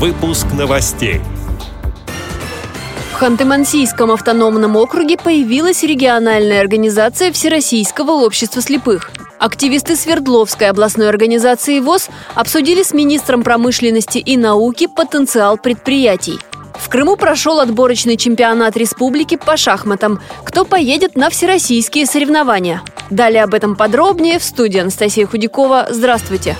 Выпуск новостей. В Ханты-Мансийском автономном округе появилась региональная организация Всероссийского общества слепых. Активисты Свердловской областной организации ВОЗ обсудили с министром промышленности и науки потенциал предприятий. В Крыму прошел отборочный чемпионат республики по шахматам. Кто поедет на всероссийские соревнования? Далее об этом подробнее в студии Анастасия Худякова. Здравствуйте!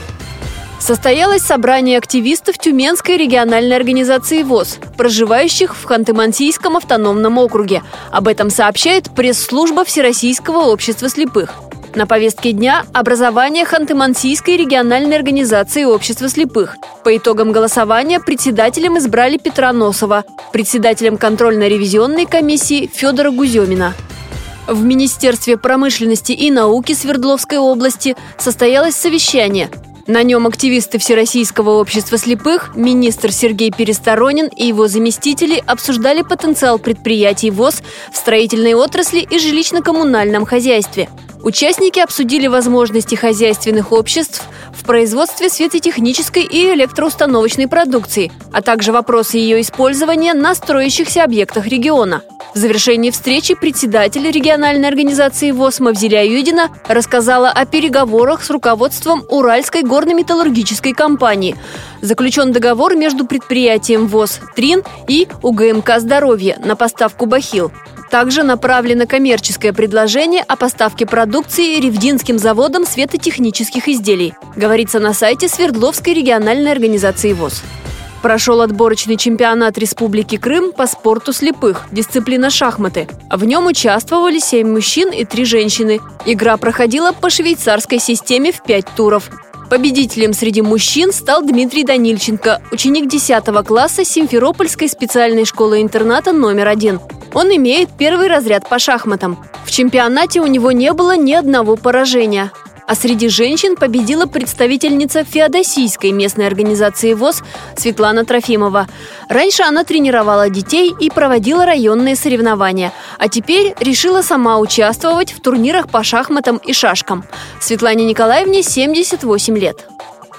Состоялось собрание активистов Тюменской региональной организации ВОЗ, проживающих в Ханты-Мансийском автономном округе. Об этом сообщает пресс-служба Всероссийского общества слепых. На повестке дня – образование Ханты-Мансийской региональной организации общества слепых. По итогам голосования председателем избрали Петра Носова, председателем контрольно-ревизионной комиссии Федора Гуземина. В Министерстве промышленности и науки Свердловской области состоялось совещание – на нем активисты Всероссийского общества слепых, министр Сергей Пересторонин и его заместители обсуждали потенциал предприятий ВОЗ в строительной отрасли и жилищно-коммунальном хозяйстве. Участники обсудили возможности хозяйственных обществ в производстве светотехнической и электроустановочной продукции, а также вопросы ее использования на строящихся объектах региона – в завершении встречи председатель региональной организации ВОЗ Мавзеля Юдина рассказала о переговорах с руководством Уральской горно-металлургической компании. Заключен договор между предприятием ВОЗ «Трин» и УГМК «Здоровье» на поставку бахил. Также направлено коммерческое предложение о поставке продукции Ревдинским заводом светотехнических изделий, говорится на сайте Свердловской региональной организации ВОЗ. Прошел отборочный чемпионат Республики Крым по спорту слепых, дисциплина шахматы. В нем участвовали семь мужчин и три женщины. Игра проходила по швейцарской системе в пять туров. Победителем среди мужчин стал Дмитрий Данильченко, ученик 10 класса Симферопольской специальной школы-интерната номер один. Он имеет первый разряд по шахматам. В чемпионате у него не было ни одного поражения а среди женщин победила представительница Феодосийской местной организации ВОЗ Светлана Трофимова. Раньше она тренировала детей и проводила районные соревнования, а теперь решила сама участвовать в турнирах по шахматам и шашкам. Светлане Николаевне 78 лет.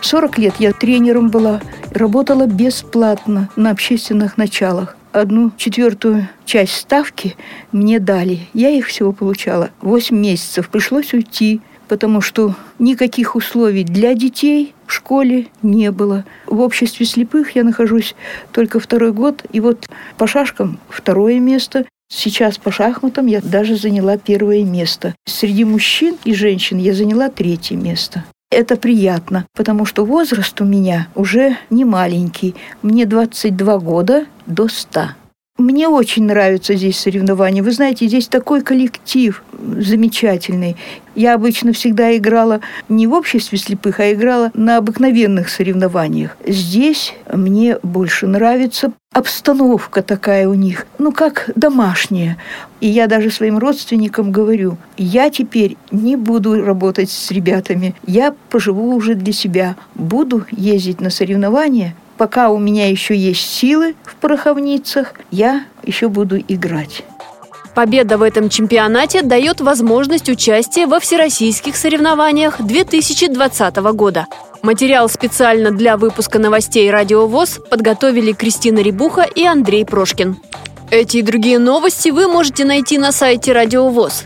40 лет я тренером была, работала бесплатно на общественных началах одну четвертую часть ставки мне дали. Я их всего получала 8 месяцев. Пришлось уйти потому что никаких условий для детей в школе не было. В обществе слепых я нахожусь только второй год, и вот по шашкам второе место. Сейчас по шахматам я даже заняла первое место. Среди мужчин и женщин я заняла третье место. Это приятно, потому что возраст у меня уже не маленький. Мне 22 года до 100. Мне очень нравятся здесь соревнования. Вы знаете, здесь такой коллектив замечательный. Я обычно всегда играла не в обществе слепых, а играла на обыкновенных соревнованиях. Здесь мне больше нравится обстановка такая у них, ну как домашняя. И я даже своим родственникам говорю, я теперь не буду работать с ребятами, я поживу уже для себя, буду ездить на соревнования пока у меня еще есть силы в пороховницах, я еще буду играть. Победа в этом чемпионате дает возможность участия во всероссийских соревнованиях 2020 года. Материал специально для выпуска новостей «Радио ВОЗ» подготовили Кристина Рябуха и Андрей Прошкин. Эти и другие новости вы можете найти на сайте Радио ВОЗ.